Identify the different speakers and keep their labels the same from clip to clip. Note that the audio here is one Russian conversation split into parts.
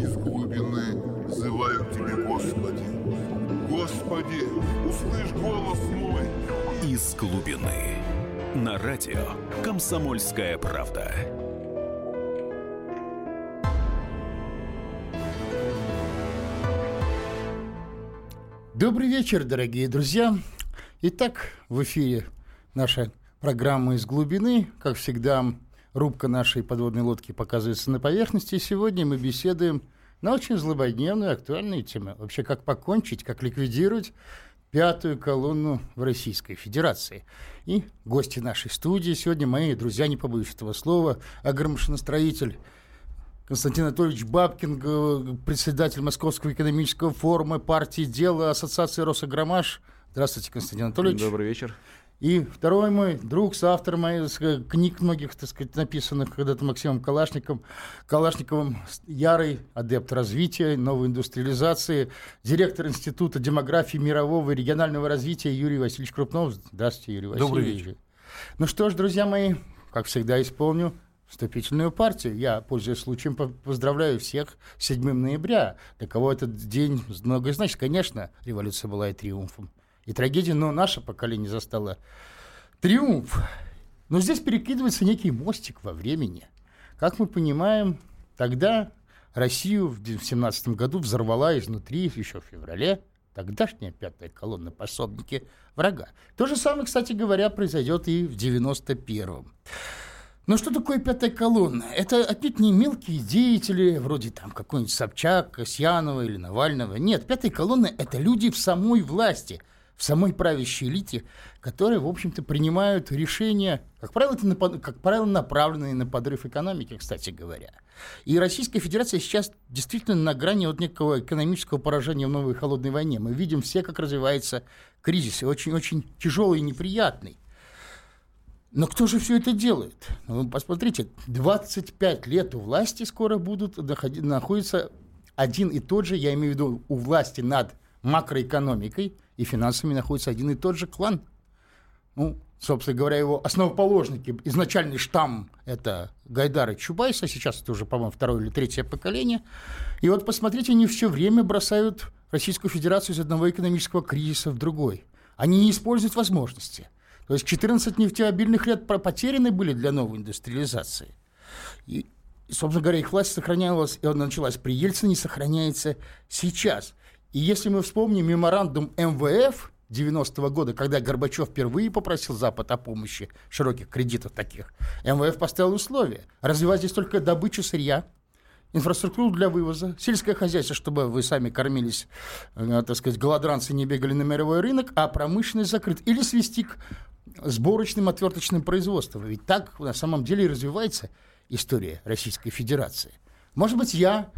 Speaker 1: из глубины взываю к Тебе, Господи. Господи, услышь голос мой.
Speaker 2: Из глубины. На радио «Комсомольская правда».
Speaker 3: Добрый вечер, дорогие друзья. Итак, в эфире наша программа «Из глубины». Как всегда, рубка нашей подводной лодки показывается на поверхности. И сегодня мы беседуем на очень злободневную актуальную тему. Вообще, как покончить, как ликвидировать пятую колонну в Российской Федерации. И гости нашей студии сегодня мои друзья, не побоюсь этого слова, агромашиностроитель Константин Анатольевич Бабкин, председатель Московского экономического форума партии «Дело» Ассоциации «Росагромаш». Здравствуйте, Константин Анатольевич.
Speaker 4: Добрый вечер.
Speaker 3: И второй мой друг, соавтор моих э, книг многих, так сказать, написанных когда-то Максимом Калашником, Калашниковым, ярый адепт развития, новой индустриализации, директор Института демографии мирового и регионального развития Юрий Васильевич Крупнов. Здравствуйте, Юрий Васильевич.
Speaker 5: Добрый вечер.
Speaker 3: Ну что ж, друзья мои, как всегда исполню вступительную партию. Я, пользуясь случаем, поздравляю всех с 7 ноября. Для кого этот день многое значит. Конечно, революция была и триумфом, и трагедией, но наше поколение застало триумф. Но здесь перекидывается некий мостик во времени. Как мы понимаем, тогда Россию в 17 году взорвала изнутри еще в феврале тогдашняя пятая колонна пособники врага. То же самое, кстати говоря, произойдет и в 91-м. Но что такое пятая колонна? Это отнюдь не мелкие деятели, вроде там какой-нибудь Собчак, Касьянова или Навального. Нет, пятая колонна – это люди в самой власти, в самой правящей элите, которые, в общем-то, принимают решения, как правило, это, как правило, направленные на подрыв экономики, кстати говоря. И Российская Федерация сейчас действительно на грани вот некого экономического поражения в новой холодной войне. Мы видим все, как развивается кризис, очень-очень тяжелый и неприятный. Но кто же все это делает? Ну, посмотрите, 25 лет у власти скоро будут находиться один и тот же, я имею в виду у власти над макроэкономикой и финансами находится один и тот же клан. Ну, собственно говоря, его основоположники, изначальный штамм – это Гайдар и Чубайс, а сейчас это уже, по-моему, второе или третье поколение. И вот посмотрите, они все время бросают Российскую Федерацию из одного экономического кризиса в другой. Они не используют возможности – то есть 14 нефтеобильных лет потеряны были для новой индустриализации. И, собственно говоря, их власть сохранялась, и она началась при Ельцине, сохраняется сейчас. И если мы вспомним меморандум МВФ 90-го года, когда Горбачев впервые попросил Запад о помощи широких кредитов таких, МВФ поставил условия. Развивать здесь только добычу сырья, инфраструктуру для вывоза, сельское хозяйство, чтобы вы сами кормились, э, так сказать, голодранцы не бегали на мировой рынок, а промышленность закрыт. Или свести к сборочным отверточным производством. Ведь так на самом деле и развивается история Российской Федерации. Может быть, я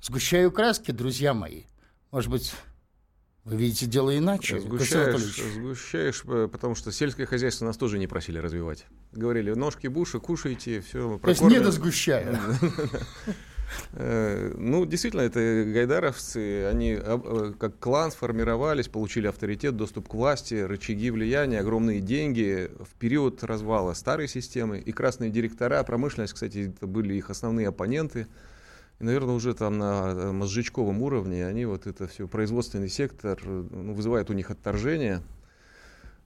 Speaker 3: сгущаю краски, друзья мои. Может быть, вы видите дело иначе.
Speaker 4: Сгущаешь, сгущаешь, э, потому что сельское хозяйство нас тоже не просили развивать. Говорили, ножки буши, кушайте, все.
Speaker 3: То есть не до сгущая.
Speaker 4: Э, ну, действительно, это гайдаровцы, они э, как клан сформировались, получили авторитет, доступ к власти, рычаги влияния, огромные деньги в период развала старой системы. И красные директора, промышленность, кстати, это были их основные оппоненты. И, наверное, уже там на э, мозжечковом уровне они вот это все, производственный сектор, ну, вызывает у них отторжение.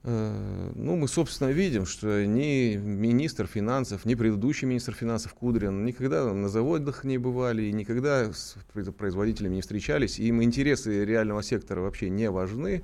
Speaker 4: Э, ну, мы, собственно, видим, что ни министр финансов, ни предыдущий министр финансов Кудрин никогда на заводах не бывали, и никогда с производителями не встречались. Им интересы реального сектора вообще не важны,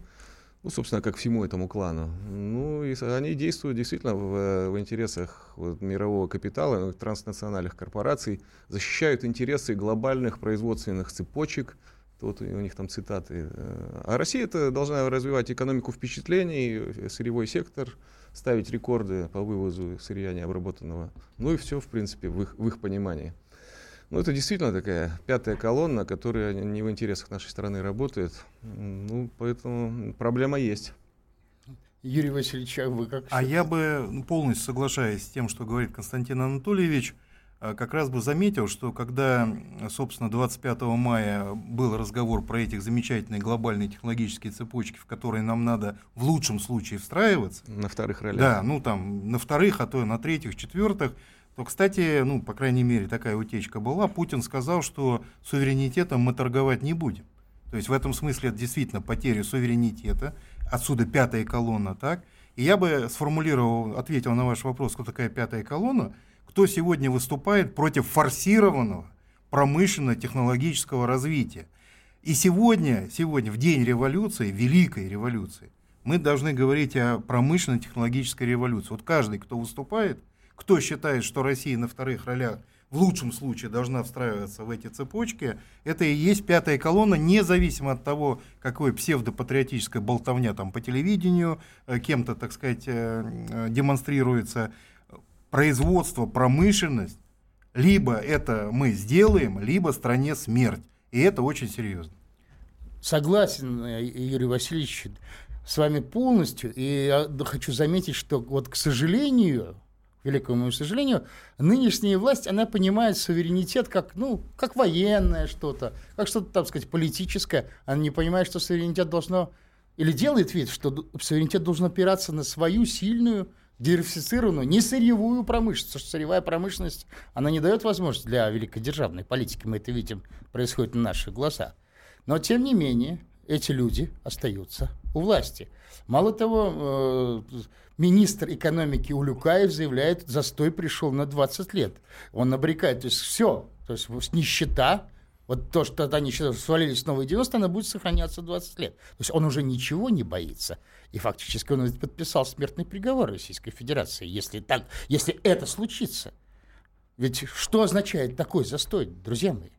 Speaker 4: ну, собственно, как всему этому клану. Ну, и они действуют действительно в, в интересах вот, мирового капитала, транснациональных корпораций, защищают интересы глобальных производственных цепочек – вот у них там цитаты. Э, а Россия это должна развивать экономику впечатлений, э, сырьевой сектор, ставить рекорды по вывозу сырья необработанного. Ну и все, в принципе, в их, в их понимании. Ну, это действительно такая пятая колонна, которая не в интересах нашей страны работает. Ну, поэтому проблема есть.
Speaker 3: Юрий Васильевич, а вы как?
Speaker 5: А я бы ну, полностью соглашаюсь с тем, что говорит Константин Анатольевич. А, как раз бы заметил, что когда, собственно, 25 мая был разговор про этих замечательные глобальные технологические цепочки, в которые нам надо в лучшем случае встраиваться.
Speaker 4: На вторых ролях.
Speaker 5: Да, ну там на вторых, а то и на третьих, четвертых. То, кстати, ну, по крайней мере, такая утечка была, Путин сказал, что суверенитетом мы торговать не будем. То есть в этом смысле это действительно потеря суверенитета, отсюда пятая колонна, так? И я бы сформулировал, ответил на ваш вопрос, кто такая пятая колонна, кто сегодня выступает против форсированного промышленно-технологического развития. И сегодня, сегодня, в день революции, великой революции, мы должны говорить о промышленно-технологической революции. Вот каждый, кто выступает, кто считает, что Россия на вторых ролях в лучшем случае должна встраиваться в эти цепочки, это и есть пятая колонна, независимо от того, какой псевдопатриотическая болтовня там по телевидению, э, кем-то, так сказать, э, э, демонстрируется, производство, промышленность, либо это мы сделаем, либо стране смерть. И это очень серьезно.
Speaker 3: Согласен, Юрий Васильевич, с вами полностью. И я хочу заметить, что вот, к сожалению, великому моему сожалению, нынешняя власть, она понимает суверенитет как, ну, как военное что-то, как что-то, так сказать, политическое. Она не понимает, что суверенитет должно, или делает вид, что суверенитет должен опираться на свою сильную, диверсифицированную, не сырьевую промышленность, потому что сырьевая промышленность, она не дает возможности для великодержавной политики, мы это видим, происходит на наших глазах. Но, тем не менее, эти люди остаются у власти. Мало того, э, министр экономики Улюкаев заявляет, застой пришел на 20 лет. Он обрекает, то есть все, то есть нищета, вот то, что они свалились в новые 90, она будет сохраняться 20 лет. То есть он уже ничего не боится. И фактически он подписал смертный приговор Российской Федерации, если, так, если это случится. Ведь что означает такой застой, друзья мои?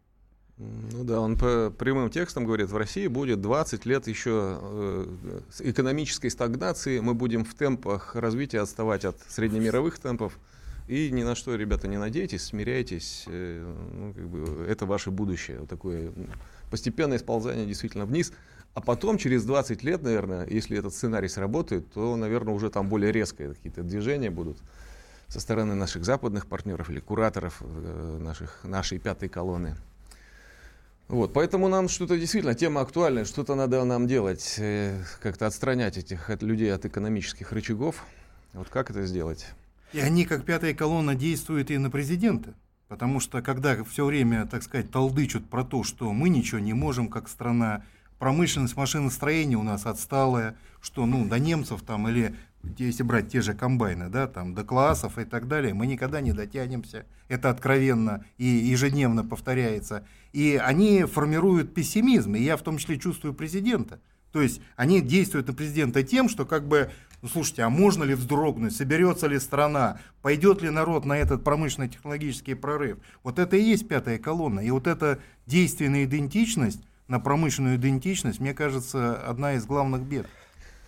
Speaker 4: Ну да, он по прямым текстом говорит, в России будет 20 лет еще э, экономической стагнации, мы будем в темпах развития отставать от среднемировых темпов, и ни на что, ребята, не надейтесь, смиряйтесь, э, ну, как бы, это ваше будущее, вот такое постепенное сползание действительно вниз, а потом, через 20 лет, наверное, если этот сценарий сработает, то, наверное, уже там более резкие какие-то движения будут со стороны наших западных партнеров или кураторов э, наших, нашей пятой колонны. Вот, поэтому нам что-то действительно, тема актуальная, что-то надо нам делать, э, как-то отстранять этих от людей от экономических рычагов. Вот как это сделать?
Speaker 5: И они, как пятая колонна, действуют и на президента. Потому что когда все время, так сказать, толдычут про то, что мы ничего не можем как страна, промышленность машиностроения у нас отсталая, что ну до немцев там или если брать те же комбайны, да, там, до классов и так далее, мы никогда не дотянемся. Это откровенно и ежедневно повторяется. И они формируют пессимизм, и я в том числе чувствую президента. То есть они действуют на президента тем, что как бы, ну слушайте, а можно ли вздрогнуть, соберется ли страна, пойдет ли народ на этот промышленно-технологический прорыв. Вот это и есть пятая колонна. И вот эта действенная идентичность, на промышленную идентичность, мне кажется, одна из главных бед.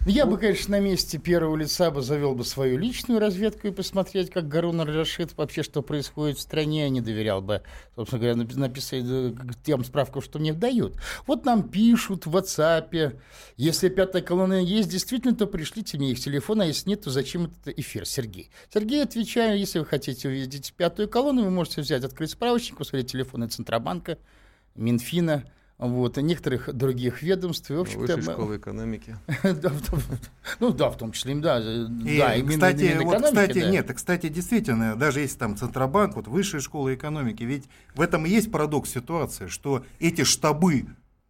Speaker 3: Я бы, конечно, на месте первого лица бы завел бы свою личную разведку и посмотреть, как Гарун Рашид вообще, что происходит в стране, а не доверял бы, собственно говоря, написать э, тем справкам, что мне дают. Вот нам пишут в WhatsApp, если пятая колонна есть, действительно, то пришлите мне их телефон, а если нет, то зачем этот эфир, Сергей? Сергей, отвечаю, если вы хотите увидеть пятую колонну, вы можете взять, открыть справочник, посмотреть телефоны Центробанка, Минфина, вот, и некоторых других ведомств. И, в
Speaker 4: общем-то, Высшей школы экономики.
Speaker 3: ну да, в том числе, да.
Speaker 5: И, да, кстати, именно вот, кстати, нет, кстати, действительно, даже если там Центробанк, вот Высшая школа экономики, ведь в этом и есть парадокс ситуации, что эти штабы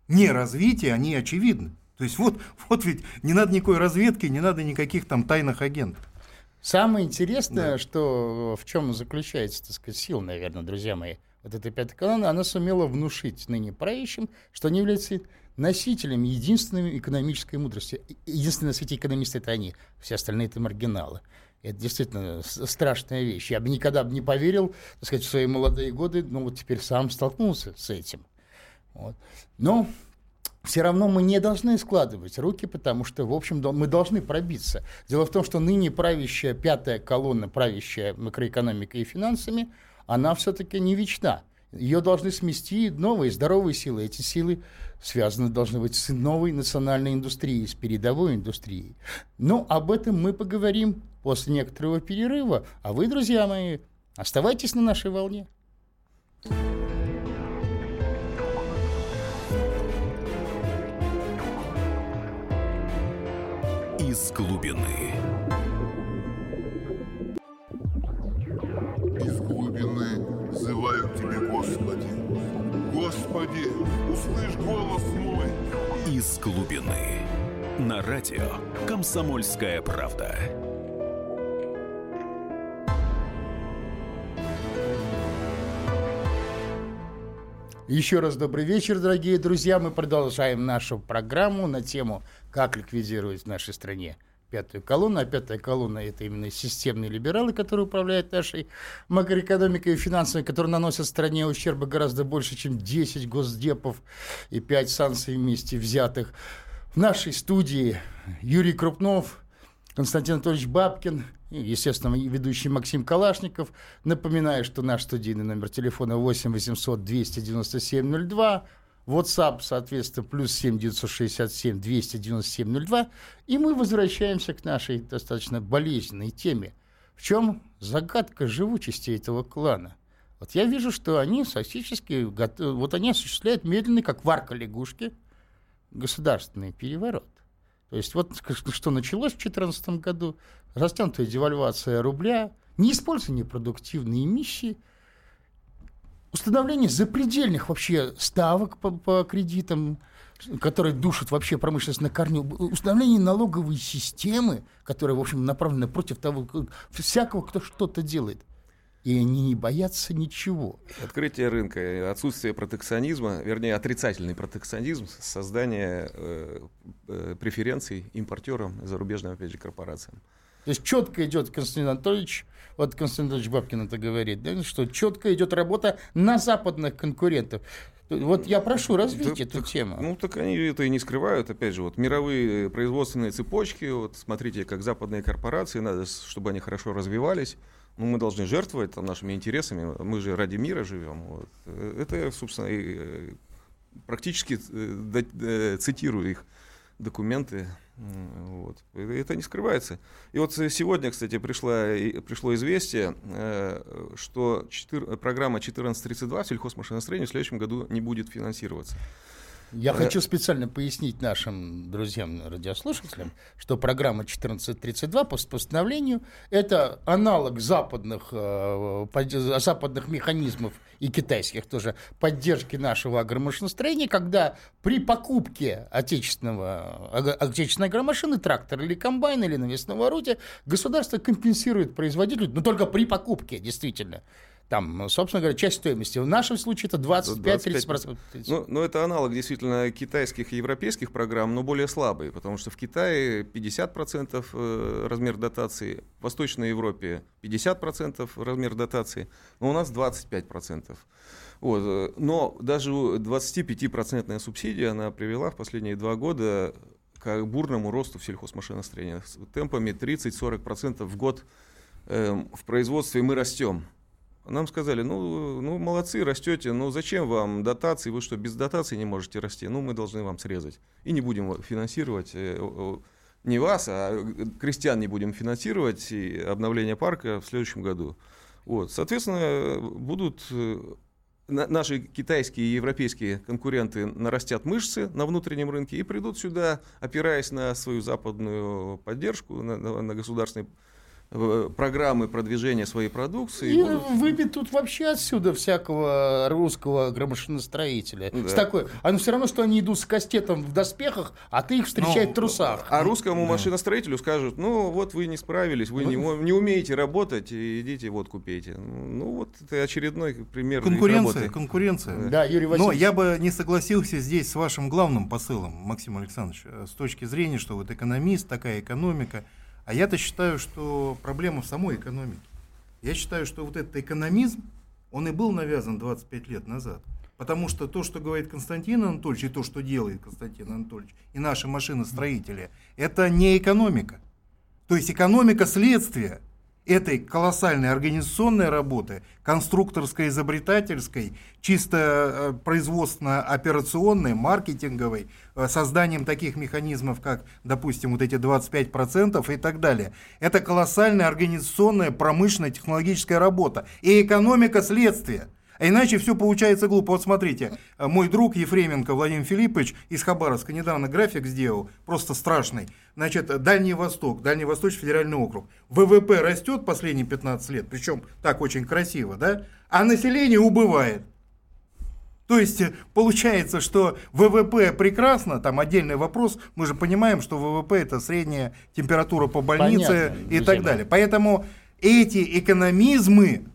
Speaker 5: неразвития, они очевидны. То есть вот, вот ведь не надо никакой разведки, не надо никаких там тайных агентов.
Speaker 3: Самое интересное, да. что в чем заключается, так сказать, сила, наверное, друзья мои, вот этой пятой колонны, она сумела внушить ныне правящим, что они являются носителями единственной экономической мудрости. Единственные на свете экономисты это они, все остальные это маргиналы. Это действительно страшная вещь. Я бы никогда бы не поверил, так сказать, в свои молодые годы, но вот теперь сам столкнулся с этим. Вот. Но все равно мы не должны складывать руки, потому что, в общем, мы должны пробиться. Дело в том, что ныне правящая пятая колонна, правящая макроэкономикой и финансами – она все-таки не вечна. Ее должны смести новые здоровые силы. Эти силы связаны должны быть с новой национальной индустрией, с передовой индустрией. Но об этом мы поговорим после некоторого перерыва. А вы, друзья мои, оставайтесь на нашей волне.
Speaker 2: Из глубины. Из глубины. На радио «Комсомольская правда».
Speaker 3: Еще раз добрый вечер, дорогие друзья. Мы продолжаем нашу программу на тему «Как ликвидировать в нашей стране пятую колонну». А пятая колонна – это именно системные либералы, которые управляют нашей макроэкономикой и финансами, которые наносят стране ущерба гораздо больше, чем 10 госдепов и 5 санкций вместе взятых. В нашей студии Юрий Крупнов, Константин Анатольевич Бабкин – естественно, ведущий Максим Калашников. Напоминаю, что наш студийный номер телефона 8 800 297 02. WhatsApp, соответственно, плюс 7 967 297 02. И мы возвращаемся к нашей достаточно болезненной теме. В чем загадка живучести этого клана? Вот я вижу, что они фактически, вот они осуществляют медленный, как варка лягушки, государственный переворот. То есть вот что началось в 2014 году, растянутая девальвация рубля, неиспользование продуктивной эмиссии, установление запредельных вообще ставок по, по кредитам, которые душат вообще промышленность на корню, установление налоговой системы, которая, в общем, направлена против того, всякого, кто что-то делает и они не боятся ничего.
Speaker 4: Открытие рынка, отсутствие протекционизма, вернее, отрицательный протекционизм, создание э, э, преференций импортерам, зарубежным, опять же, корпорациям.
Speaker 3: То есть четко идет Константин Анатольевич, вот Константин Анатольевич Бабкин это говорит, да, что четко идет работа на западных конкурентов. Вот я прошу развить да, эту
Speaker 4: так,
Speaker 3: тему.
Speaker 4: Ну, так они это и не скрывают. Опять же, вот мировые производственные цепочки, вот смотрите, как западные корпорации, надо, чтобы они хорошо развивались ну, мы должны жертвовать там, нашими интересами, мы же ради мира живем. Вот. Это, собственно, и, э, практически э, цитирую их документы. Вот. Это не скрывается. И вот сегодня, кстати, пришло, пришло известие, э, что 4, программа 1432 в сельхозмашиностроении в следующем году не будет финансироваться.
Speaker 3: Я хочу специально пояснить нашим друзьям, радиослушателям, что программа 1432 по постановлению это аналог западных, э, западных механизмов и китайских тоже поддержки нашего агромашиностроения, когда при покупке отечественного, отечественной агромашины, трактора или комбайна или навесного орудия, государство компенсирует производителю, но только при покупке, действительно, там, собственно говоря, часть стоимости. В нашем случае это 25-30%.
Speaker 4: Ну, ну, это аналог действительно китайских и европейских программ, но более слабый, потому что в Китае 50% э, размер дотации, в Восточной Европе 50% размер дотации, но у нас 25%. Вот. Э, но даже 25% субсидия она привела в последние два года к бурному росту в сельхозмашиностроении. С темпами 30-40% в год э, в производстве мы растем. Нам сказали, ну, ну молодцы, растете, но зачем вам дотации, вы что, без дотации не можете расти? Ну, мы должны вам срезать. И не будем финансировать э, не вас, а крестьян не будем финансировать и обновление парка в следующем году. Вот. Соответственно, будут э, наши китайские и европейские конкуренты нарастят мышцы на внутреннем рынке и придут сюда, опираясь на свою западную поддержку, на, на государственный программы продвижения своей продукции.
Speaker 3: И будут... выбит тут вообще отсюда всякого русского громошиностроителя. Да. С такой, а ну все равно, что они идут с кастетом в доспехах, а ты их встречаешь ну, в трусах.
Speaker 4: А русскому да. машиностроителю скажут, ну вот вы не справились, вы не, не умеете работать, идите вот купите. Ну вот это очередной пример
Speaker 5: Конкуренция, конкуренция.
Speaker 3: Да. да, Юрий Васильевич.
Speaker 5: Но я бы не согласился здесь с вашим главным посылом, Максим Александрович, э, с точки зрения, что вот экономист, такая экономика – а я-то считаю, что проблема в самой экономике. Я считаю, что вот этот экономизм, он и был навязан 25 лет назад. Потому что то, что говорит Константин Анатольевич, и то, что делает Константин Анатольевич, и наши машиностроители, это не экономика. То есть экономика следствия этой колоссальной организационной работы, конструкторской, изобретательской, чисто э, производственно-операционной, маркетинговой, э, созданием таких механизмов, как, допустим, вот эти 25% и так далее. Это колоссальная организационная, промышленная, технологическая работа. И экономика следствия – а иначе все получается глупо. Вот смотрите, э, мой друг Ефременко Владимир Филиппович из Хабаровска недавно график сделал, просто страшный. Значит, Дальний Восток, Дальний Восточный федеральный округ. ВВП растет последние 15 лет, причем так очень красиво, да? А население убывает. То есть э, получается, что ВВП прекрасно, там отдельный вопрос, мы же понимаем, что ВВП это средняя температура по больнице Понятно, и так далее. Поэтому эти экономизмы,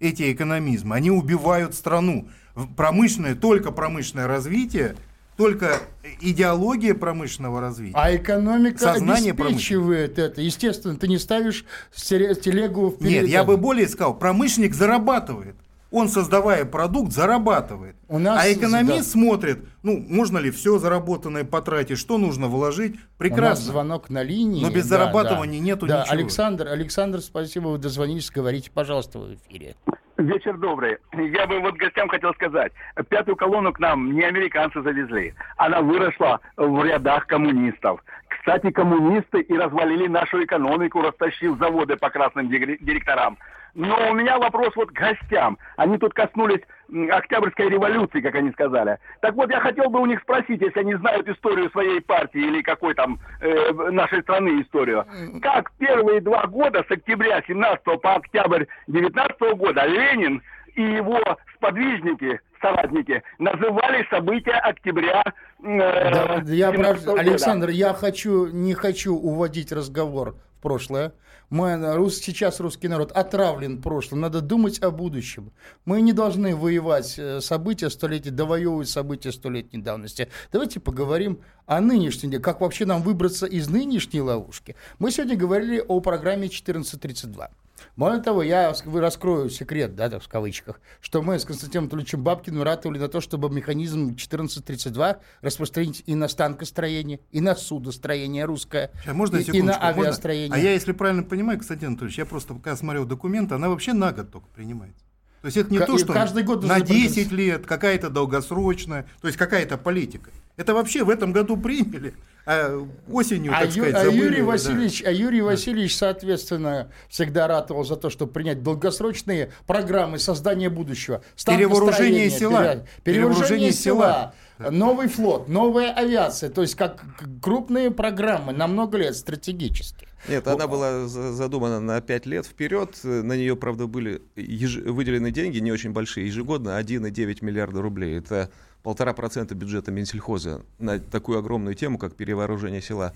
Speaker 5: эти экономизмы, они убивают страну. Промышленное, только промышленное развитие – только идеология промышленного развития.
Speaker 3: А экономика Сознание обеспечивает это. Естественно, ты не ставишь телегу
Speaker 5: вперед. Нет, я бы более сказал, промышленник зарабатывает. Он, создавая продукт, зарабатывает. У нас, а экономист да. смотрит, ну, можно ли все заработанное потратить, что нужно вложить. Прекрасно. У нас
Speaker 3: звонок на линии.
Speaker 5: Но без да, зарабатывания да. нету да, ничего.
Speaker 3: Александр, Александр, спасибо, вы дозвонились, говорите, пожалуйста, в эфире.
Speaker 6: Вечер добрый. Я бы вот гостям хотел сказать. Пятую колонну к нам не американцы завезли. Она выросла в рядах коммунистов. Кстати, коммунисты и развалили нашу экономику, растащив заводы по красным директорам. Но у меня вопрос вот к гостям. Они тут коснулись Октябрьской революции, как они сказали. Так вот, я хотел бы у них спросить, если они знают историю своей партии или какой там э, нашей страны историю. Как первые два года, с октября 17 по октябрь 19 года, Ленин и его сподвижники, соратники, называли события октября
Speaker 3: э, да, я прав... Александр, я хочу, не хочу уводить разговор в прошлое. Мы, рус, сейчас русский народ отравлен прошлым, надо думать о будущем. Мы не должны воевать э, события столетия, довоевывать события столетней давности. Давайте поговорим о нынешнем, как вообще нам выбраться из нынешней ловушки. Мы сегодня говорили о программе 1432. Более того, я раскрою секрет, да, в кавычках, что мы с Константином Анатольевичем Бабкиным ратовали на то, чтобы механизм 1432 распространить и на станкостроение, и на судостроение русское,
Speaker 5: а можно
Speaker 3: и, и на авиастроение.
Speaker 5: Можно? А я, если правильно понимаю, Константин Анатольевич, я просто пока смотрел документы, она вообще на год только принимается. То есть это не К- то, что каждый год на 10 лет, какая-то долгосрочная, то есть какая-то политика. Это вообще в этом году приняли а осенью, а так сказать, а забыли.
Speaker 3: Юрий Васильевич, да. а Юрий Васильевич, соответственно, всегда ратовал за то, чтобы принять долгосрочные программы создания будущего.
Speaker 5: Перевооружение села.
Speaker 3: Перевооружение, перевооружение села. села. Новый флот, новая авиация, то есть как крупные программы на много лет стратегически.
Speaker 4: Нет, она была задумана на 5 лет вперед. На нее, правда, были еж... выделены деньги не очень большие, ежегодно 1,9 миллиарда рублей. Это полтора процента бюджета Минсельхоза на такую огромную тему, как перевооружение села.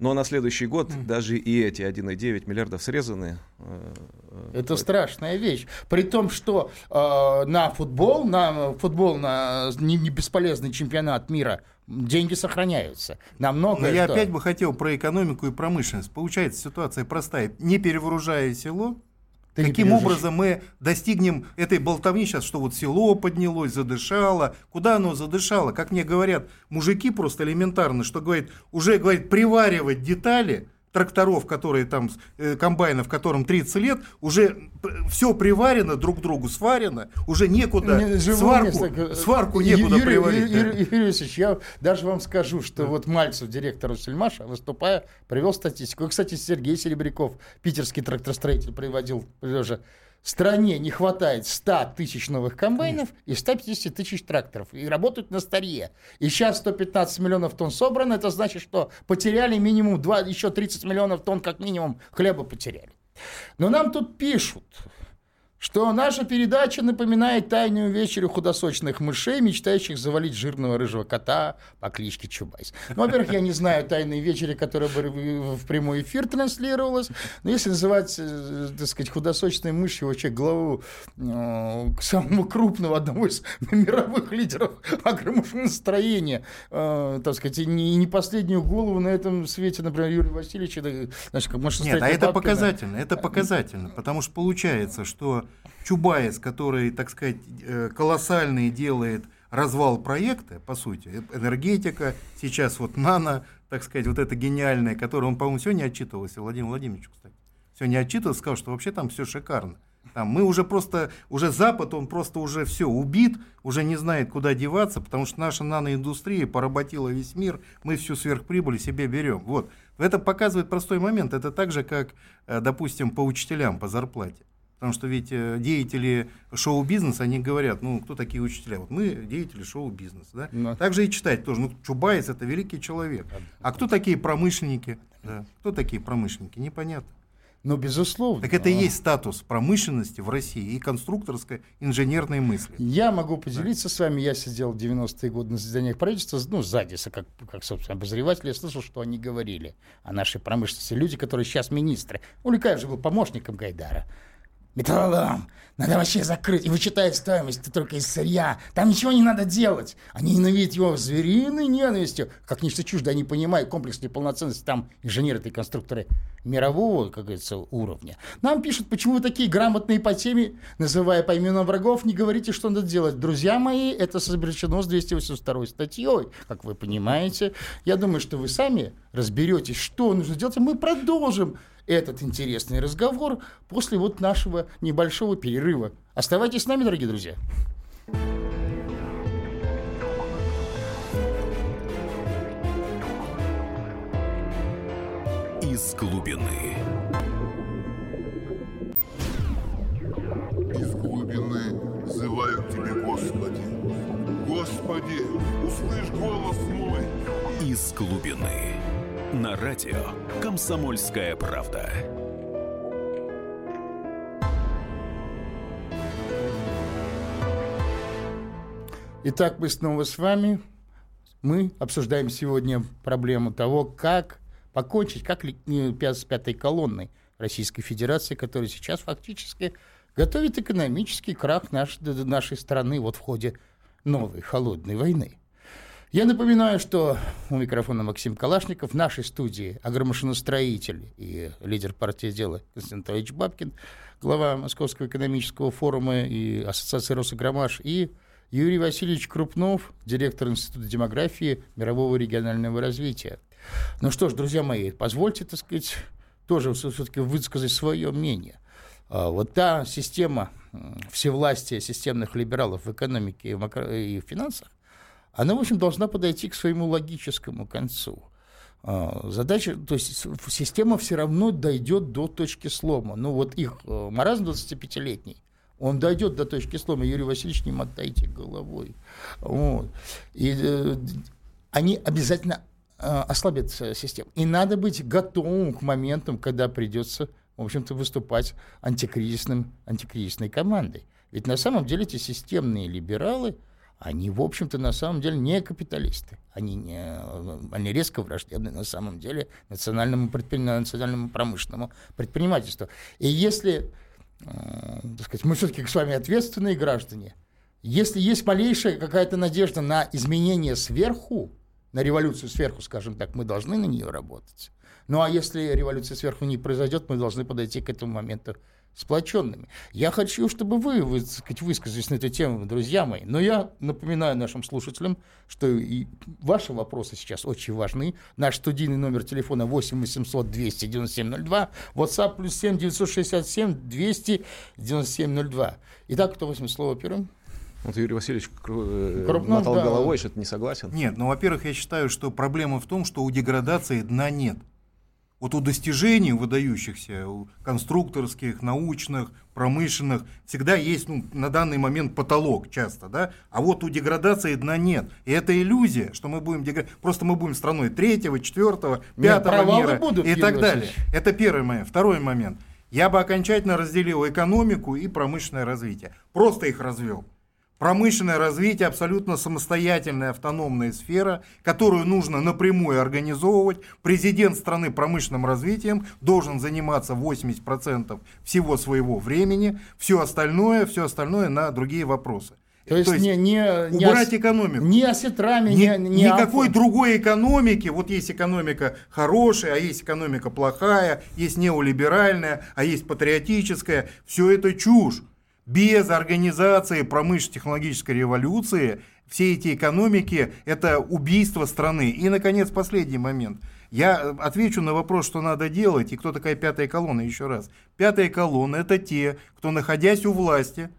Speaker 4: Но на следующий год mm. даже и эти 1,9 миллиардов срезаны. Э,
Speaker 3: Это страшная вещь. При том, что э, на футбол, на футбол, на не, не бесполезный чемпионат мира деньги сохраняются. Намного.
Speaker 5: Но я опять бы хотел про экономику и промышленность. Получается ситуация простая. Не перевооружая село, ты Каким образом мы достигнем этой болтовни сейчас, что вот село поднялось, задышало? Куда оно задышало? Как мне говорят мужики просто элементарно, что говорит, уже говорит, приваривать детали, тракторов, которые там, э, комбайнов, которым 30 лет, уже все приварено друг к другу, сварено, уже некуда, Не, сварку, место. сварку некуда Юрий, приварить.
Speaker 3: Юрий, Юрий, Юрий Ильич, я даже вам скажу, что да. вот Мальцев, директор Усельмаша, выступая, привел статистику. И, кстати, Сергей Серебряков, питерский тракторостроитель, приводил тоже стране не хватает 100 тысяч новых комбайнов Конечно. и 150 тысяч тракторов. И работают на старье. И сейчас 115 миллионов тонн собрано. Это значит, что потеряли минимум 2, еще 30 миллионов тонн как минимум хлеба потеряли. Но нам тут пишут, что наша передача напоминает тайную вечерю худосочных мышей, мечтающих завалить жирного рыжего кота по кличке Чубайс. Ну, во-первых, я не знаю тайной вечери, которая бы в прямой эфир транслировалась, но если называть, э, так сказать, худосочной мышью вообще главу э, самого крупного, одного из мировых лидеров агромашиностроения, э, так сказать, и не, не последнюю голову на этом свете, например, Юрия Васильевича,
Speaker 5: значит, как Нет, а это показательно, это показательно, потому что получается, что Чубайс, который, так сказать, э, колоссальный делает развал проекта, по сути, э, энергетика, сейчас вот нано, так сказать, вот это гениальное, которое он, по-моему, сегодня отчитывался, Владимир Владимирович, кстати, сегодня отчитывался, сказал, что вообще там все шикарно. Там мы уже просто, уже Запад, он просто уже все убит, уже не знает, куда деваться, потому что наша наноиндустрия поработила весь мир, мы всю сверхприбыль себе берем. Вот. Это показывает простой момент. Это так же, как, э, допустим, по учителям, по зарплате. Потому что ведь э, деятели шоу-бизнеса, они говорят, ну, кто такие учителя? Вот мы деятели шоу-бизнеса, да? Но... Также и читать тоже. Ну, Чубайс – это великий человек. А кто такие промышленники? Да. Кто такие промышленники? Непонятно.
Speaker 3: Ну, безусловно.
Speaker 5: Так это и есть статус промышленности в России и конструкторской инженерной мысли.
Speaker 3: Я могу поделиться с вами. Я сидел в 90-е годы на заседаниях правительства, ну, сзади, как, как, собственно, обозреватель. Я слышал, что они говорили о нашей промышленности. Люди, которые сейчас министры. Уликаев же был помощником Гайдара металлолом. Надо вообще закрыть и вычитать стоимость только из сырья. Там ничего не надо делать. Они ненавидят его звериной ненавистью. Как нечто чуждо, они понимают комплексной полноценности. Там инженеры и конструкторы мирового, как говорится, уровня. Нам пишут, почему вы такие грамотные по теме, называя по именам врагов, не говорите, что надо делать. Друзья мои, это сообщено с 282 статьей, как вы понимаете. Я думаю, что вы сами разберетесь, что нужно делать, а мы продолжим этот интересный разговор после вот нашего небольшого перерыва. Оставайтесь с нами, дорогие друзья.
Speaker 2: Из глубины.
Speaker 1: Из глубины взывают тебе, Господи. Господи, услышь голос мой.
Speaker 2: Из глубины на радио «Комсомольская правда».
Speaker 3: Итак, мы снова с вами. Мы обсуждаем сегодня проблему того, как покончить, как с пятой колонной Российской Федерации, которая сейчас фактически готовит экономический крах наш, нашей страны вот в ходе новой холодной войны. Я напоминаю, что у микрофона Максим Калашников, в нашей студии агромашиностроитель и лидер партии дела Константин Анатольевич Бабкин, глава Московского экономического форума и Ассоциации Росагромаш, и Юрий Васильевич Крупнов, директор Института демографии мирового регионального развития. Ну что ж, друзья мои, позвольте, так сказать, тоже все-таки высказать свое мнение. А, вот та система всевластия системных либералов в экономике и в финансах, она, в общем, должна подойти к своему логическому концу. А, задача, то есть система все равно дойдет до точки слома. Ну вот их э, маразм 25-летний, он дойдет до точки слома. Юрий Васильевич, не мотайте головой. Вот. И э, они обязательно э, ослабят систему. И надо быть готовым к моментам, когда придется, в общем-то, выступать антикризисным, антикризисной командой. Ведь на самом деле эти системные либералы – они, в общем-то, на самом деле не капиталисты. Они, не, они резко враждебны на самом деле национальному, национальному промышленному предпринимательству. И если, э, так сказать, мы все-таки с вами ответственные граждане, если есть малейшая какая-то надежда на изменение сверху, на революцию сверху, скажем так, мы должны на нее работать. Ну а если революция сверху не произойдет, мы должны подойти к этому моменту сплоченными. Я хочу, чтобы вы, вы сказать, высказались на эту тему, друзья мои. Но я напоминаю нашим слушателям, что и ваши вопросы сейчас очень важны. Наш студийный номер телефона 8 800 297 02, WhatsApp плюс 7 967 297 02. Итак, кто возьмет слово первым?
Speaker 4: Вот Юрий Васильевич э, Крупнов, мотал да. головой, что-то не согласен.
Speaker 5: Нет, ну, во-первых, я считаю, что проблема в том, что у деградации дна нет. Вот у достижений выдающихся, у конструкторских, научных, промышленных, всегда есть ну, на данный момент потолок часто, да, а вот у деградации дна нет. И это иллюзия, что мы будем дегр... просто мы будем страной третьего, четвертого, пятого нет, мира будут, и так далее. Это первый момент. Второй момент. Я бы окончательно разделил экономику и промышленное развитие. Просто их развел. Промышленное развитие абсолютно самостоятельная автономная сфера, которую нужно напрямую организовывать. Президент страны промышленным развитием должен заниматься 80% всего своего времени, все остальное, все остальное на другие вопросы.
Speaker 3: То есть, То есть не, не, не
Speaker 5: убрать ос, экономику.
Speaker 3: Не осетрами,
Speaker 5: не, не, не Никакой алфа. другой экономики. Вот есть экономика хорошая, а есть экономика плохая, есть неолиберальная, а есть патриотическая. Все это чушь. Без организации промышленно-технологической революции все эти экономики – это убийство страны. И, наконец, последний момент. Я э, отвечу на вопрос, что надо делать, и кто такая пятая колонна, еще раз. Пятая колонна – это те, кто, находясь у власти,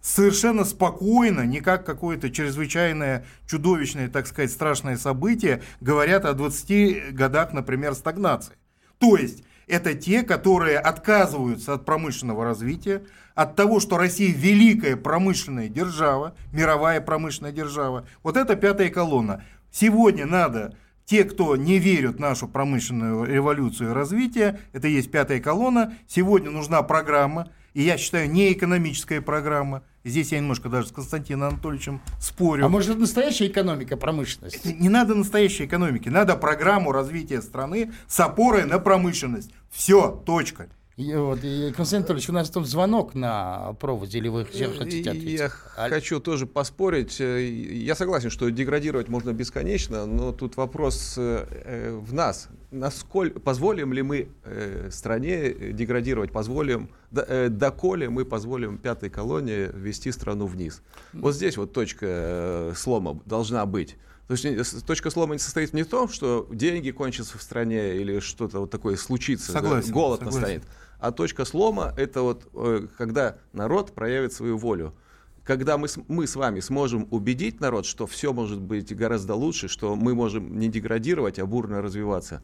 Speaker 5: совершенно спокойно, не как какое-то чрезвычайное, чудовищное, так сказать, страшное событие, говорят о 20 годах, например, стагнации. То есть, это те, которые отказываются от промышленного развития, от того, что Россия великая промышленная держава, мировая промышленная держава. Вот это пятая колонна. Сегодня надо те, кто не верят в нашу промышленную революцию и развитие, это есть пятая колонна, сегодня нужна программа, и я считаю, не экономическая программа. Здесь я немножко даже с Константином Анатольевичем спорю.
Speaker 3: А может, это настоящая экономика, промышленность?
Speaker 5: Не надо настоящей экономики, надо программу развития страны с опорой на промышленность. Все, точка.
Speaker 3: И, вот, и, Константин Анатольевич, у нас там звонок на проводе, или вы хотите ответить?
Speaker 4: Я
Speaker 3: А-
Speaker 4: хочу тоже поспорить. Э, Я согласен, что деградировать можно бесконечно, но тут вопрос э, э, в нас. Насколько позволим ли мы э, стране э, деградировать, позволим, до- э, доколе мы позволим пятой колонии вести страну вниз? Вот здесь вот точка э, слома должна быть. То есть точка слома не состоит не в том, что деньги кончатся в стране или что-то вот такое случится, да,
Speaker 5: Согласен,
Speaker 4: голод
Speaker 5: согласен.
Speaker 4: настанет. А точка слома это вот э, когда народ проявит свою волю. Когда мы, с- мы с вами сможем убедить народ, что все может быть гораздо лучше, что мы можем не деградировать, а бурно развиваться,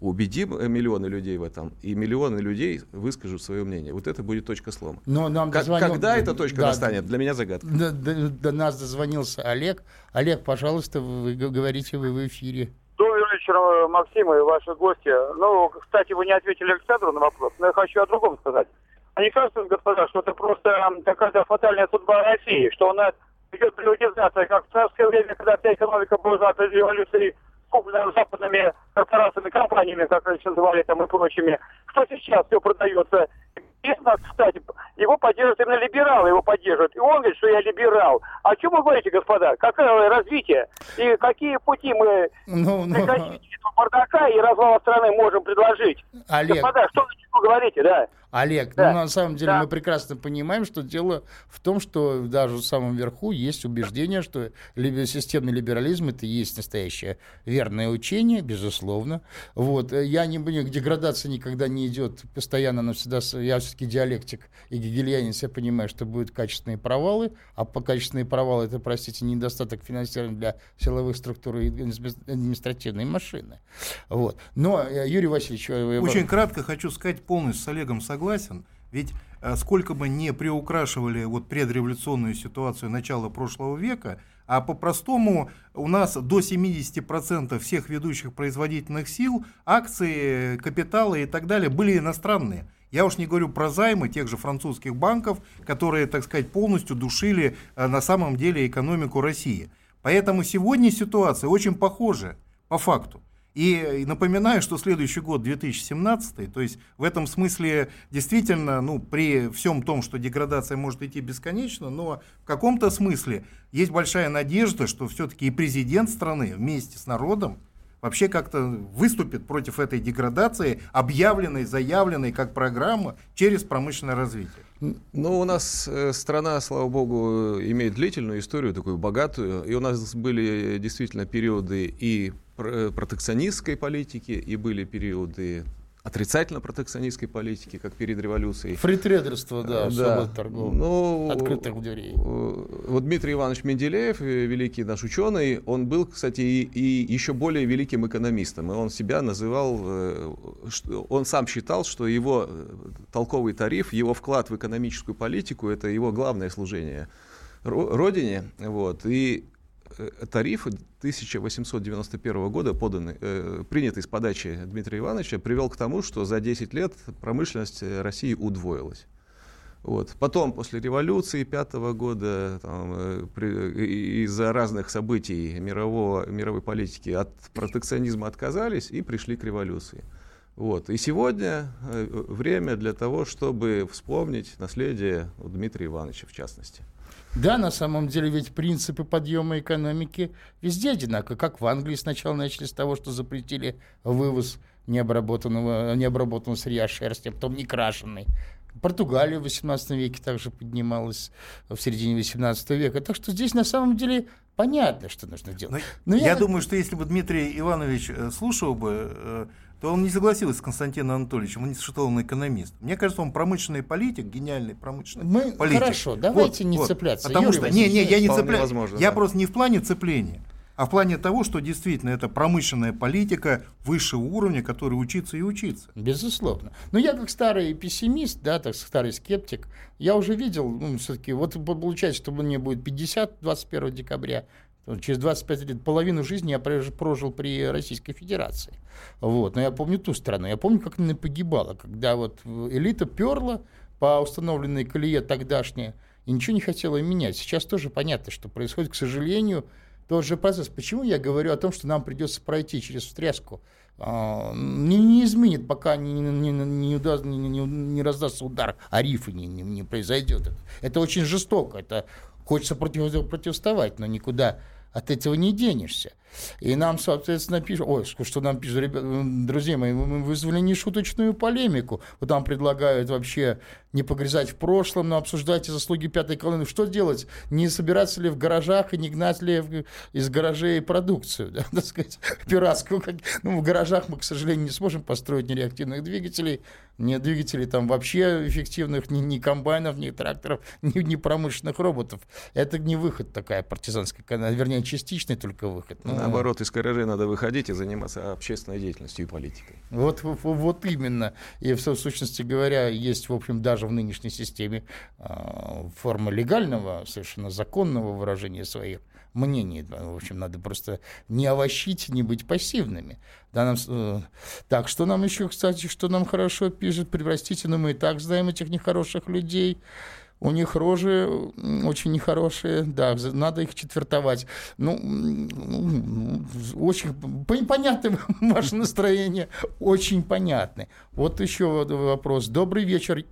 Speaker 4: убедим э, миллионы людей в этом, и миллионы людей выскажут свое мнение. Вот это будет точка слома.
Speaker 3: Но нам дозвонил-
Speaker 4: когда эта точка
Speaker 3: Да,
Speaker 4: настанет, для меня загадка.
Speaker 3: До, до- до нас дозвонился Олег. Олег, пожалуйста, вы говорите, вы в эфире.
Speaker 7: Добрый вечер, э, Максим и ваши гости. Ну, кстати, вы не ответили Александру на вопрос, но я хочу о другом сказать. А не кажется, господа, что это просто какая-то фатальная судьба России, что она идет приватизация, как в царское время, когда вся экономика была при революции куплена западными корпорациями, компаниями, как раньше называли там и прочими. Что сейчас все продается? Естественно, кстати, его поддерживают именно либералы, его поддерживают. И он говорит, что я либерал. О чем вы говорите, господа? Какое развитие? И какие пути мы
Speaker 3: Ну, ну,
Speaker 7: этого бардака и развала страны можем предложить.
Speaker 3: Олег,
Speaker 7: Господа, что вы говорите, да?
Speaker 3: Олег,
Speaker 7: Да.
Speaker 3: ну на самом деле
Speaker 7: Да.
Speaker 3: мы прекрасно понимаем, что дело в том, что даже в самом верху есть убеждение, что системный либерализм это и есть настоящее верное учение, безусловно. Вот. э, Я не к деградации никогда не идет постоянно, но всегда с- я все-таки диалектик и гегельянец, я понимаю, что будут качественные провалы, а по качественные провалы это, простите, недостаток финансирования для силовых структур и административной машины. Вот. Но, э, Юрий Васильевич, э,
Speaker 5: Очень кратко хочу сказать, полностью с Олегом согласен. Ведь э, сколько бы не приукрашивали вот предреволюционную ситуацию начала прошлого века, а по-простому у нас до 70% всех ведущих производительных сил, акции, капиталы и так далее были иностранные. Я уж не говорю про займы тех же французских банков, которые, так сказать, полностью душили э, на самом деле экономику России. Поэтому сегодня ситуация очень похожа по факту. И напоминаю, что следующий год 2017, то есть в этом смысле действительно, ну, при всем том, что деградация может идти бесконечно, но в каком-то смысле есть большая надежда, что все-таки и президент страны вместе с народом вообще как-то выступит против этой деградации, объявленной, заявленной как программа через промышленное развитие.
Speaker 4: Ну, у нас э, страна, слава богу, имеет длительную историю, такую богатую. И у нас были действительно периоды и протекционистской политики, и были периоды отрицательно протекционистской политики, как перед революцией.
Speaker 3: Фритрейдерство, да,
Speaker 4: Э,
Speaker 3: свобода торговли.
Speaker 4: Ну,
Speaker 3: Открытых дверей.
Speaker 4: э, Вот Дмитрий Иванович Менделеев, э, великий наш ученый, он был, кстати, и, и еще более великим экономистом. И он себя называл, э, он сам считал, что его э, толковый тариф, его вклад в экономическую политику, это его главное служение ро- Родине. Вот. И э, тариф 1891 года, поданный, э, принятый с подачи Дмитрия Ивановича, привел к тому, что за 10 лет промышленность э, России удвоилась. Вот. Потом, после революции пятого года, там, э, при- из-за разных событий мирового, мировой политики от протекционизма отказались и пришли к революции. Вот. И сегодня э, время для того, чтобы вспомнить наследие Дмитрия Ивановича, в частности.
Speaker 3: Да, на самом деле ведь принципы подъема экономики везде одинаковы. Как в Англии сначала начали с того, что запретили вывоз необработанного, необработанного сырья шерсти, а потом некрашенной. Португалия в 18 веке также поднималась в середине 18 века. Так что здесь на самом деле понятно, что нужно
Speaker 5: Но
Speaker 3: делать.
Speaker 5: Ну,
Speaker 3: Но
Speaker 5: я,
Speaker 3: я-
Speaker 5: думаю, что если бы Дмитрий Иванович э, слушал бы, э, то он не согласился с Константином Анатольевичем, он не что он экономист. Мне кажется, он промышленный политик, гениальный промышленный
Speaker 3: Мы-
Speaker 5: политик.
Speaker 3: хорошо, давайте не цепляться.
Speaker 5: Потому
Speaker 3: Юрий
Speaker 5: что, не, не, я не цепляюсь.
Speaker 4: возможно,
Speaker 5: я
Speaker 4: да.
Speaker 5: просто не в плане цепления, а в плане того, что действительно это промышленная политика высшего уровня, которой учиться и учиться.
Speaker 3: Безусловно. Но я как старый пессимист, да, так старый скептик, я уже видел, ну, все-таки, вот получается, что мне будет 50 21 декабря, Через 25 лет половину жизни я прожил при Российской Федерации. Вот. Но я помню ту страну. Я помню, как она погибала, когда вот элита перла по установленной колее тогдашней и ничего не хотела менять. Сейчас тоже понятно, что происходит, к сожалению, тот же процесс. Почему я говорю о том, что нам придется пройти через встряску? А, не, не изменит, пока не, не, не, удаст, не, не, не раздастся удар, а рифы не, не, не произойдет. Это очень жестоко, это хочется против, противоставать, но никуда от этого не денешься. И нам, соответственно, пишут, ой, что нам пишут, ребят, друзья мои, мы вызвали нешуточную полемику. Вот там предлагают вообще не погрязать в прошлом, но обсуждайте заслуги пятой колонны. Что делать? Не собираться ли в гаражах и не гнать ли из гаражей продукцию, да, так сказать, пиратскую? Ну, в гаражах мы, к сожалению, не сможем построить ни реактивных двигателей, ни двигателей там вообще эффективных, ни, ни комбайнов, ни тракторов, ни, ни промышленных роботов. Это не выход такая партизанская, вернее, частичный только выход.
Speaker 4: Ну, Наоборот, из гаражей надо выходить и заниматься общественной деятельностью и политикой.
Speaker 3: Вот, вот именно. И в сущности говоря, есть, в общем, даже в нынешней системе э, форма легального, совершенно законного выражения своих мнений. В общем, надо просто не овощить, не быть пассивными. Да, нам, э, так, что нам еще, кстати, что нам хорошо пишет, простите, но мы и так знаем этих нехороших людей у них рожи очень нехорошие, да, надо их четвертовать. Ну, очень понятно ваше настроение, очень понятны. Вот еще вопрос. Добрый вечер.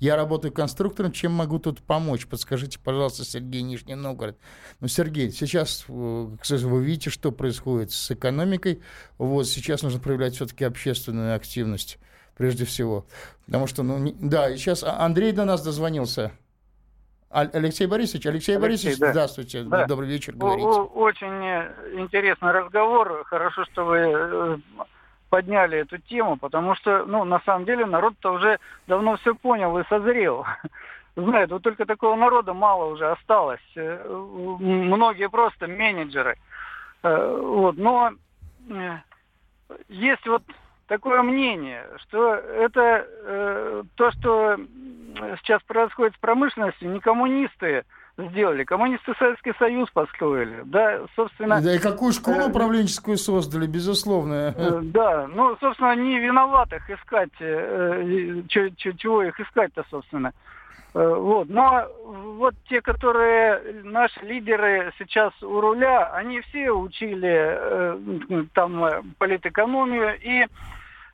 Speaker 3: Я работаю конструктором, чем могу тут помочь? Подскажите, пожалуйста, Сергей Нижний Новгород. Ну, Сергей, сейчас, э, вы видите, что происходит с экономикой. Вот сейчас нужно проявлять все-таки общественную активность прежде всего. Потому что, ну, не... да, и сейчас Андрей до нас дозвонился. Алексей Борисович, Алексей, Алексей Борисович, да. здравствуйте, да. добрый вечер, говорите.
Speaker 8: Очень интересный разговор, хорошо, что вы э, подняли эту тему, потому что, ну, на самом деле, народ-то уже давно все понял и созрел. Знает, вот только такого народа мало уже осталось. Э, многие просто менеджеры. Э, вот, но есть вот такое мнение, что это э, то, что сейчас происходит с промышленностью, не коммунисты сделали. Коммунисты Советский Союз построили. Да, собственно...
Speaker 3: Да и какую школу э, управленческую создали, безусловно.
Speaker 8: Э, да, ну, собственно, они виноватых искать. Э, чего их искать-то, собственно? Э, вот. Но вот те, которые наши лидеры сейчас у руля, они все учили э, там политэкономию и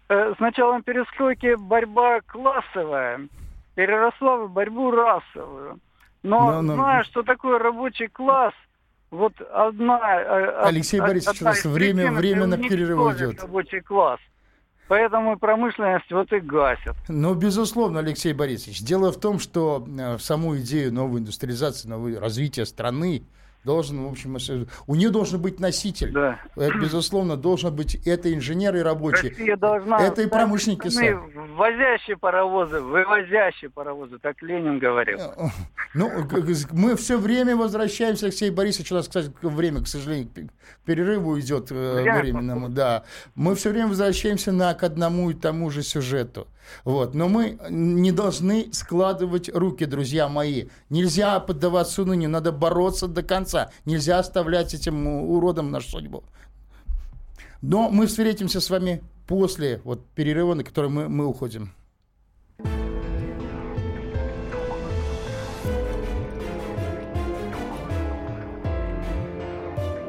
Speaker 8: э, с началом перестройки борьба классовая переросла в борьбу расовую. Но, но, но... зная, что такое рабочий класс, вот одна...
Speaker 3: Э, Алексей Борисович, у нас время, время на перерыв идет.
Speaker 8: Рабочий класс. Поэтому промышленность вот и гасят.
Speaker 3: Ну, безусловно, Алексей Борисович. Дело в том, что э, в саму идею новой индустриализации, нового развития страны, должен, в общем, у нее должен быть носитель. Да. Это, безусловно, должен быть это инженеры рабочие. Россия должна это и промышленники сами.
Speaker 8: Ввозящие паровозы, вывозящие паровозы, так Ленин говорил. Э,
Speaker 3: ну, мы все время возвращаемся, Алексей Борисович, у нас, кстати, время, к сожалению, к перерыву идет э, временному, да. Мы все время возвращаемся на, к одному и тому же сюжету. Вот. Но мы не должны складывать руки, друзья мои. Нельзя поддаваться унынию, надо бороться до конца. Нельзя оставлять этим уродом нашу судьбу. Но мы встретимся с вами после вот, перерыва, на который мы, мы уходим.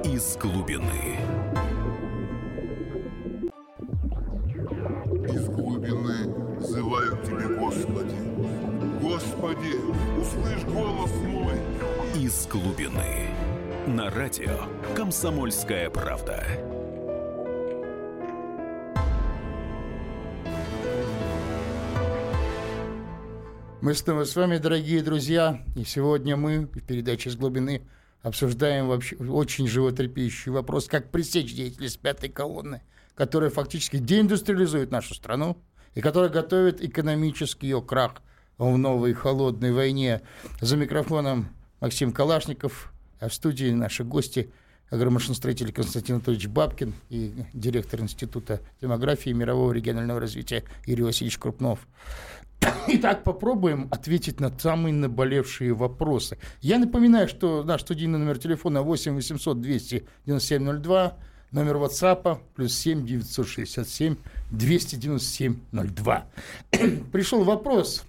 Speaker 2: Из глубины.
Speaker 1: Господи, услышь голос мой.
Speaker 2: Из глубины. На радио «Комсомольская правда».
Speaker 3: Мы снова с вами, дорогие друзья, и сегодня мы в передаче «Из глубины» обсуждаем вообще очень животрепещущий вопрос, как пресечь деятельность пятой колонны, которая фактически деиндустриализует нашу страну, и которая готовит экономический ее крах в новой холодной войне. За микрофоном Максим Калашников, а в студии наши гости агромашиностроитель Константин Анатольевич Бабкин и директор Института демографии и мирового регионального развития Юрий Васильевич Крупнов. Итак, попробуем ответить на самые наболевшие вопросы. Я напоминаю, что наш студийный номер телефона 8 800 297 02, номер WhatsApp плюс 7 967 297 02. Пришел вопрос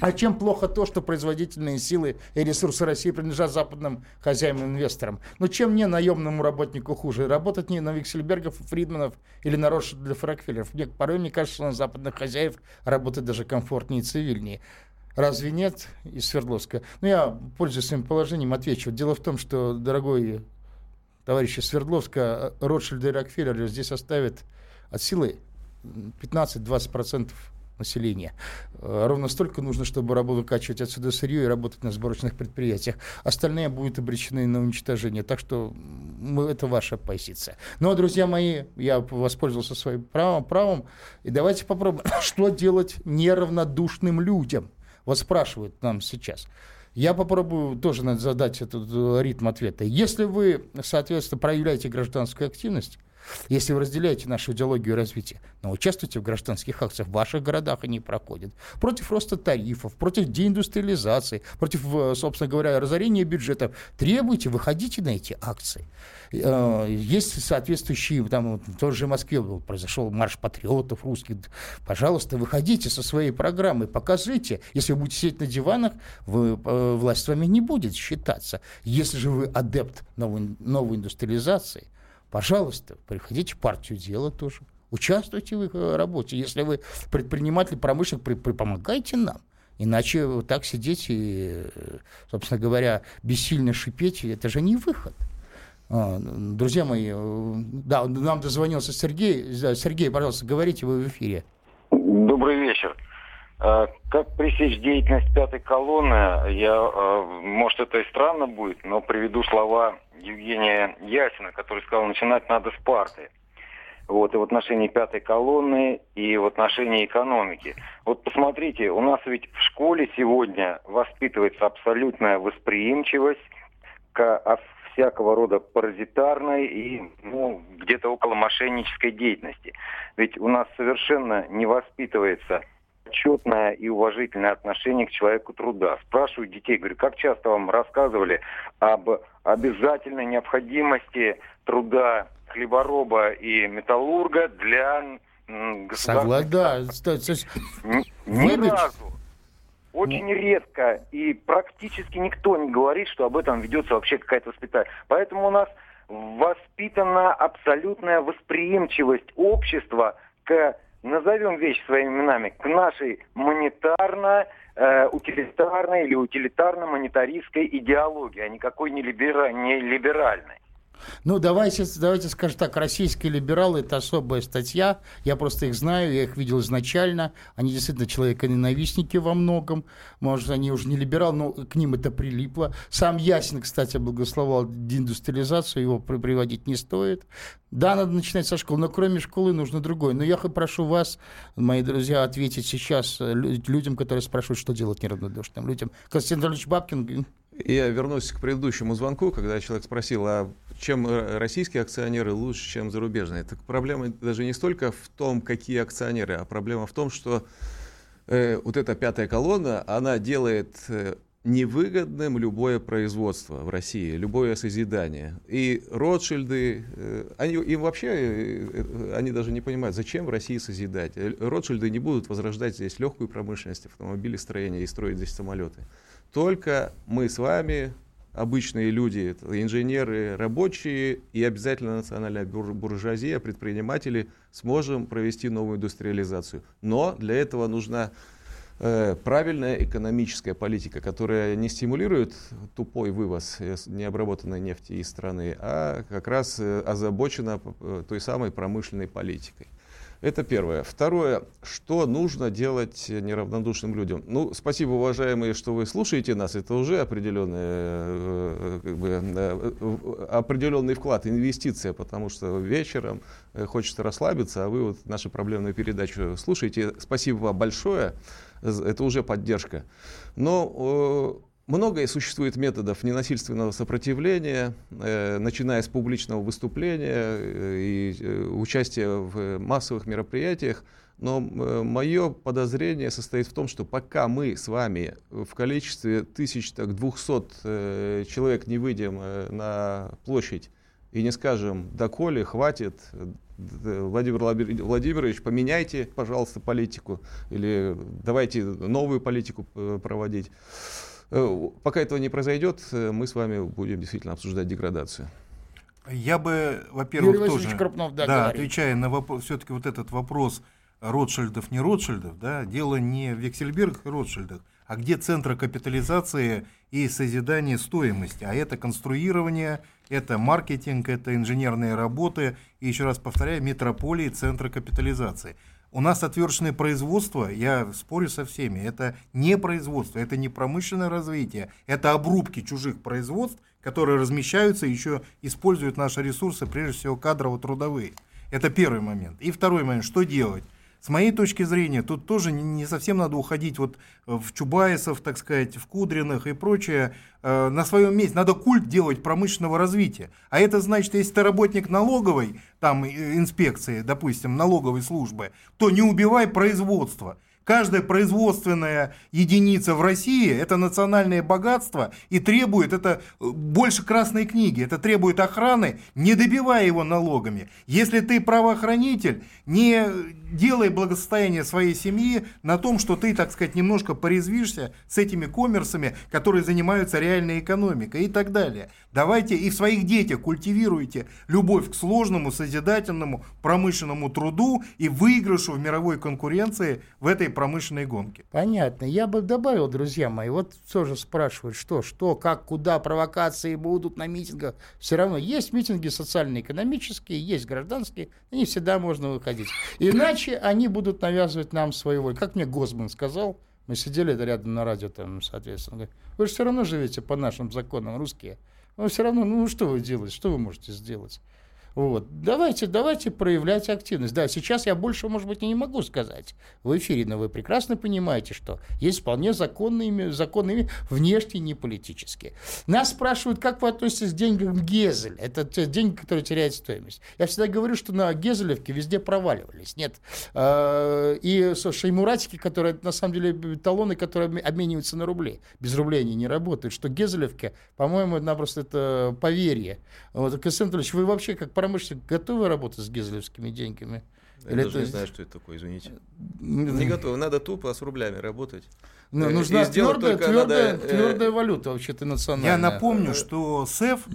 Speaker 3: а чем плохо то, что производительные силы и ресурсы России принадлежат западным хозяевам-инвесторам? Ну, чем не наемному работнику хуже? Работать не на Виксельбергов, Фридманов или на Ротшильдов Рокфеллеров? Мне порой мне кажется, на западных хозяев работать даже комфортнее и цивильнее. Разве нет из Свердловска? Ну, я, пользуясь своим положением, отвечу. Дело в том, что, дорогой товарищ из Свердловска, Ротшильд и Рокфеллер здесь оставят от силы 15-20% населения. Э, ровно столько нужно, чтобы выкачивать отсюда сырье и работать на сборочных предприятиях. Остальные будут обречены на уничтожение. Так что это ваша позиция. Но, ну, а, друзья мои, я воспользовался своим правом, правом и давайте попробуем, что делать неравнодушным людям. Вот спрашивают нам сейчас. Я попробую тоже задать этот э, ритм ответа. Если вы, соответственно, проявляете гражданскую активность, если вы разделяете нашу идеологию развития, но участвуйте в гражданских акциях, в ваших городах они проходят. Против роста тарифов, против деиндустриализации, против, э, собственно говоря, разорения бюджетов. Требуйте, выходите на эти акции. Э, есть соответствующие, там, в той же Москве произошел марш патриотов русских. Пожалуйста, выходите со своей программой, покажите. Если вы будете сидеть на диванах, вы, э, власть с вами не будет считаться. Если же вы адепт новой, новой индустриализации, Пожалуйста, приходите в партию дела тоже. Участвуйте в их э, работе. Если вы предприниматель, промышленник, при, при, помогайте нам. Иначе вот так сидеть и, собственно говоря, бессильно шипеть, это же не выход. А, друзья мои, э, да, нам дозвонился Сергей. Сергей, пожалуйста, говорите, вы в эфире.
Speaker 9: Добрый вечер. А, как пресечь деятельность пятой колонны? Я, а, может, это и странно будет, но приведу слова Евгения Ясина, который сказал, начинать надо с парты. Вот, и в отношении пятой колонны, и в отношении экономики. Вот посмотрите, у нас ведь в школе сегодня воспитывается абсолютная восприимчивость к всякого рода паразитарной и ну, где-то около мошеннической деятельности. Ведь у нас совершенно не воспитывается отчетное и уважительное отношение к человеку труда. Спрашиваю детей, говорю, как часто вам рассказывали об обязательной необходимости труда хлебороба и металлурга для
Speaker 3: государства? Да,
Speaker 9: ни разу. Очень ну. редко и практически никто не говорит, что об этом ведется вообще какая-то воспитание. Поэтому у нас воспитана абсолютная восприимчивость общества к назовем вещи своими именами, к нашей монетарно э, или утилитарно-монетаристской идеологии, а никакой не, либера, не либеральной.
Speaker 3: Ну, давайте, давайте скажем так, российские либералы – это особая статья. Я просто их знаю, я их видел изначально. Они действительно человеконенавистники во многом. Может, они уже не либералы, но к ним это прилипло. Сам Ясин, кстати, благословал деиндустриализацию, его приводить не стоит. Да, надо начинать со школы, но кроме школы нужно другое. Но я прошу вас, мои друзья, ответить сейчас людям, которые спрашивают, что делать неравнодушным людям. Константин Анатольевич Бабкин
Speaker 4: я вернусь к предыдущему звонку, когда человек спросил, а чем российские акционеры лучше, чем зарубежные. Так проблема даже не столько в том, какие акционеры, а проблема в том, что э, вот эта пятая колонна, она делает э, невыгодным любое производство в России, любое созидание. И Ротшильды, э, они, им вообще, э, э, они даже не понимают, зачем в России созидать. Ротшильды не будут возрождать здесь легкую промышленность, автомобилестроение и строить здесь самолеты. Только мы с вами, обычные люди, инженеры, рабочие и обязательно национальная буржуазия, предприниматели, сможем провести новую индустриализацию. Но для этого нужна э, правильная экономическая политика, которая не стимулирует тупой вывоз необработанной нефти из страны, а как раз э, озабочена э, той самой промышленной политикой. Это первое. Второе, что нужно делать неравнодушным людям? Ну, спасибо, уважаемые, что вы слушаете нас. Это уже определенный, э, как бы, э, определенный вклад, инвестиция, потому что вечером э, хочется расслабиться, а вы вот нашу проблемную передачу слушаете. Спасибо вам большое. Это уже поддержка. Но Многое существует методов ненасильственного сопротивления, э, начиная с публичного выступления э, и э, участия в массовых мероприятиях. Но э, мое подозрение состоит в том, что пока мы с вами в количестве 1200 э, человек не выйдем э, на площадь и не скажем, доколе, хватит, Владимир Владимирович, поменяйте, пожалуйста, политику, или давайте новую политику проводить. Пока этого не произойдет, мы с вами будем действительно обсуждать деградацию.
Speaker 5: Я бы, во-первых, тоже, Крупнов, да, да отвечая на вопрос, все-таки вот этот вопрос Ротшильдов, не Ротшильдов, да, дело не в Вексельбергах и Ротшильдах, а где центр капитализации и созидания стоимости. А это конструирование, это маркетинг, это инженерные работы и, еще раз повторяю, метрополии центра капитализации. У нас отвершенное производство, я спорю со всеми, это не производство, это не промышленное развитие, это обрубки чужих производств, которые размещаются, еще используют наши ресурсы, прежде всего кадрово-трудовые. Это первый момент. И второй момент, что делать? С моей точки зрения, тут тоже не совсем надо уходить вот в Чубайсов, так сказать, в Кудриных и прочее. Э, на своем месте надо культ делать промышленного развития. А это значит, если ты работник налоговой, там инспекции, допустим, налоговой службы, то не убивай производство. Каждая производственная единица в России – это национальное богатство и требует, это э, больше красной книги, это требует охраны, не добивая его налогами. Если ты правоохранитель, не делай благосостояние своей семьи на том, что ты, так сказать, немножко порезвишься с этими коммерсами, которые занимаются реальной экономикой и так далее. Давайте и в своих детях культивируйте любовь к сложному, созидательному, промышленному труду и выигрышу в мировой конкуренции в этой промышленной гонке.
Speaker 3: Понятно. Я бы добавил, друзья мои, вот тоже спрашивают, что, что, как, куда провокации будут на митингах. Все равно есть митинги социально-экономические, есть гражданские, они всегда можно выходить. Иначе они будут навязывать нам своего. Как мне Госман сказал, мы сидели рядом на радио, там, соответственно, говорит, вы же все равно живете по нашим законам, русские. Но все равно, ну что вы делаете, что вы можете сделать? Вот. Давайте, давайте проявлять активность. Да, сейчас я больше, может быть, и не могу сказать в эфире, но вы прекрасно понимаете, что есть вполне законные, законные внешние, не политические. Нас спрашивают, как вы относитесь к деньгам Гезель. Это те деньги, которые теряют стоимость. Я всегда говорю, что на Гезелевке везде проваливались. Нет. А, и шеймуратики, которые, на самом деле, талоны, которые обмениваются на рубли. Без рублей они не работают. Что Гезелевке, по-моему, напросто это поверье. Вот, Константин Анатольевич, вы вообще как промышленник готовы работать с гезелевскими деньгами?
Speaker 4: Я Или даже это... не знаю, что это такое, извините. Не готовы. Надо тупо с рублями работать.
Speaker 3: Ну, э, нужна твердая, твердая, надо... твердая валюта вообще-то национальная.
Speaker 5: Я напомню, что СЭФ,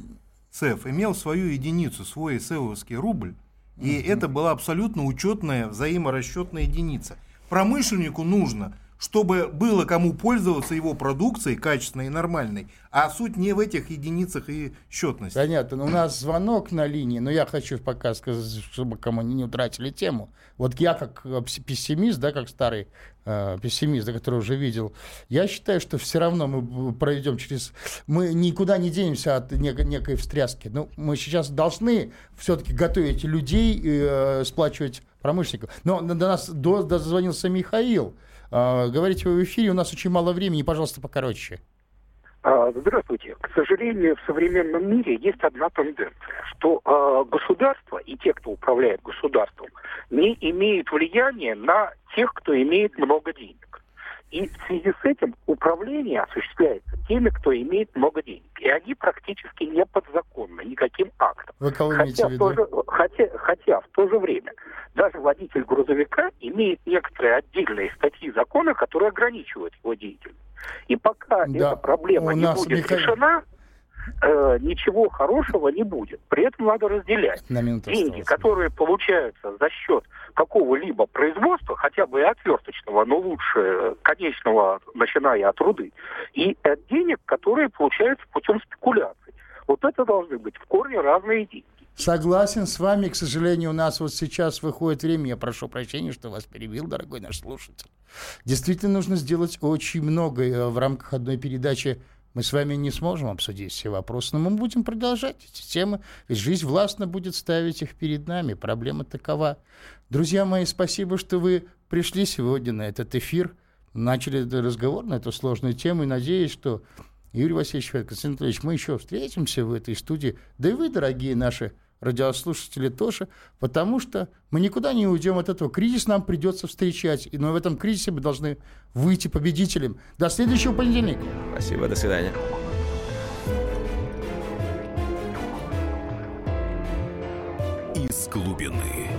Speaker 5: СЭФ имел свою единицу, свой СЭФовский рубль, и uh это была абсолютно учетная взаиморасчетная единица. Промышленнику нужно – чтобы было кому пользоваться его продукцией качественной и нормальной, а суть не в этих единицах и счетности.
Speaker 3: Понятно. У нас звонок на линии, но я хочу пока сказать, чтобы кому не утратили тему. Вот я как э, пессимист, да, как старый э, пессимист, который уже видел, я считаю, что все равно мы пройдем через... Мы никуда не денемся от нек- некой встряски. Ну, мы сейчас должны все-таки готовить людей э, сплачивать промышленников. Но до нас до, дозвонился Михаил. А, говорите вы в эфире, у нас очень мало времени, пожалуйста, покороче.
Speaker 10: А, здравствуйте. К сожалению, в современном мире есть одна тенденция, что э, государство и те, кто управляет государством, не имеют влияния на тех, кто имеет много денег. И в связи с этим управление осуществляется теми, кто имеет много денег. И они практически не подзаконны никаким актом.
Speaker 3: Вы кого хотя, в
Speaker 10: то же, хотя, хотя в то же время даже водитель грузовика имеет некоторые отдельные статьи закона, которые ограничивают его деятельность. И пока да. эта проблема не будет Михаил... решена, э, ничего хорошего не будет. При этом надо разделять деньги, которые получаются за счет какого-либо производства, хотя бы и отверточного, но лучше конечного, начиная от руды, и от денег, которые получаются путем спекуляций. Вот это должны быть в корне разные деньги.
Speaker 3: Согласен с вами. К сожалению, у нас вот сейчас выходит время. Я прошу прощения, что вас перебил, дорогой наш слушатель. Действительно, нужно сделать очень много э, в рамках одной передачи мы с вами не сможем обсудить все вопросы, но мы будем продолжать эти темы, ведь жизнь властно будет ставить их перед нами. Проблема такова. Друзья мои, спасибо, что вы пришли сегодня на этот эфир, начали этот разговор на эту сложную тему, и надеюсь, что Юрий Васильевич Константин Анатольевич, мы еще встретимся в этой студии. Да и вы, дорогие наши радиослушатели тоже, потому что мы никуда не уйдем от этого. Кризис нам придется встречать, но в этом кризисе мы должны выйти победителем. До следующего понедельника.
Speaker 4: Спасибо, до свидания.
Speaker 2: Из глубины.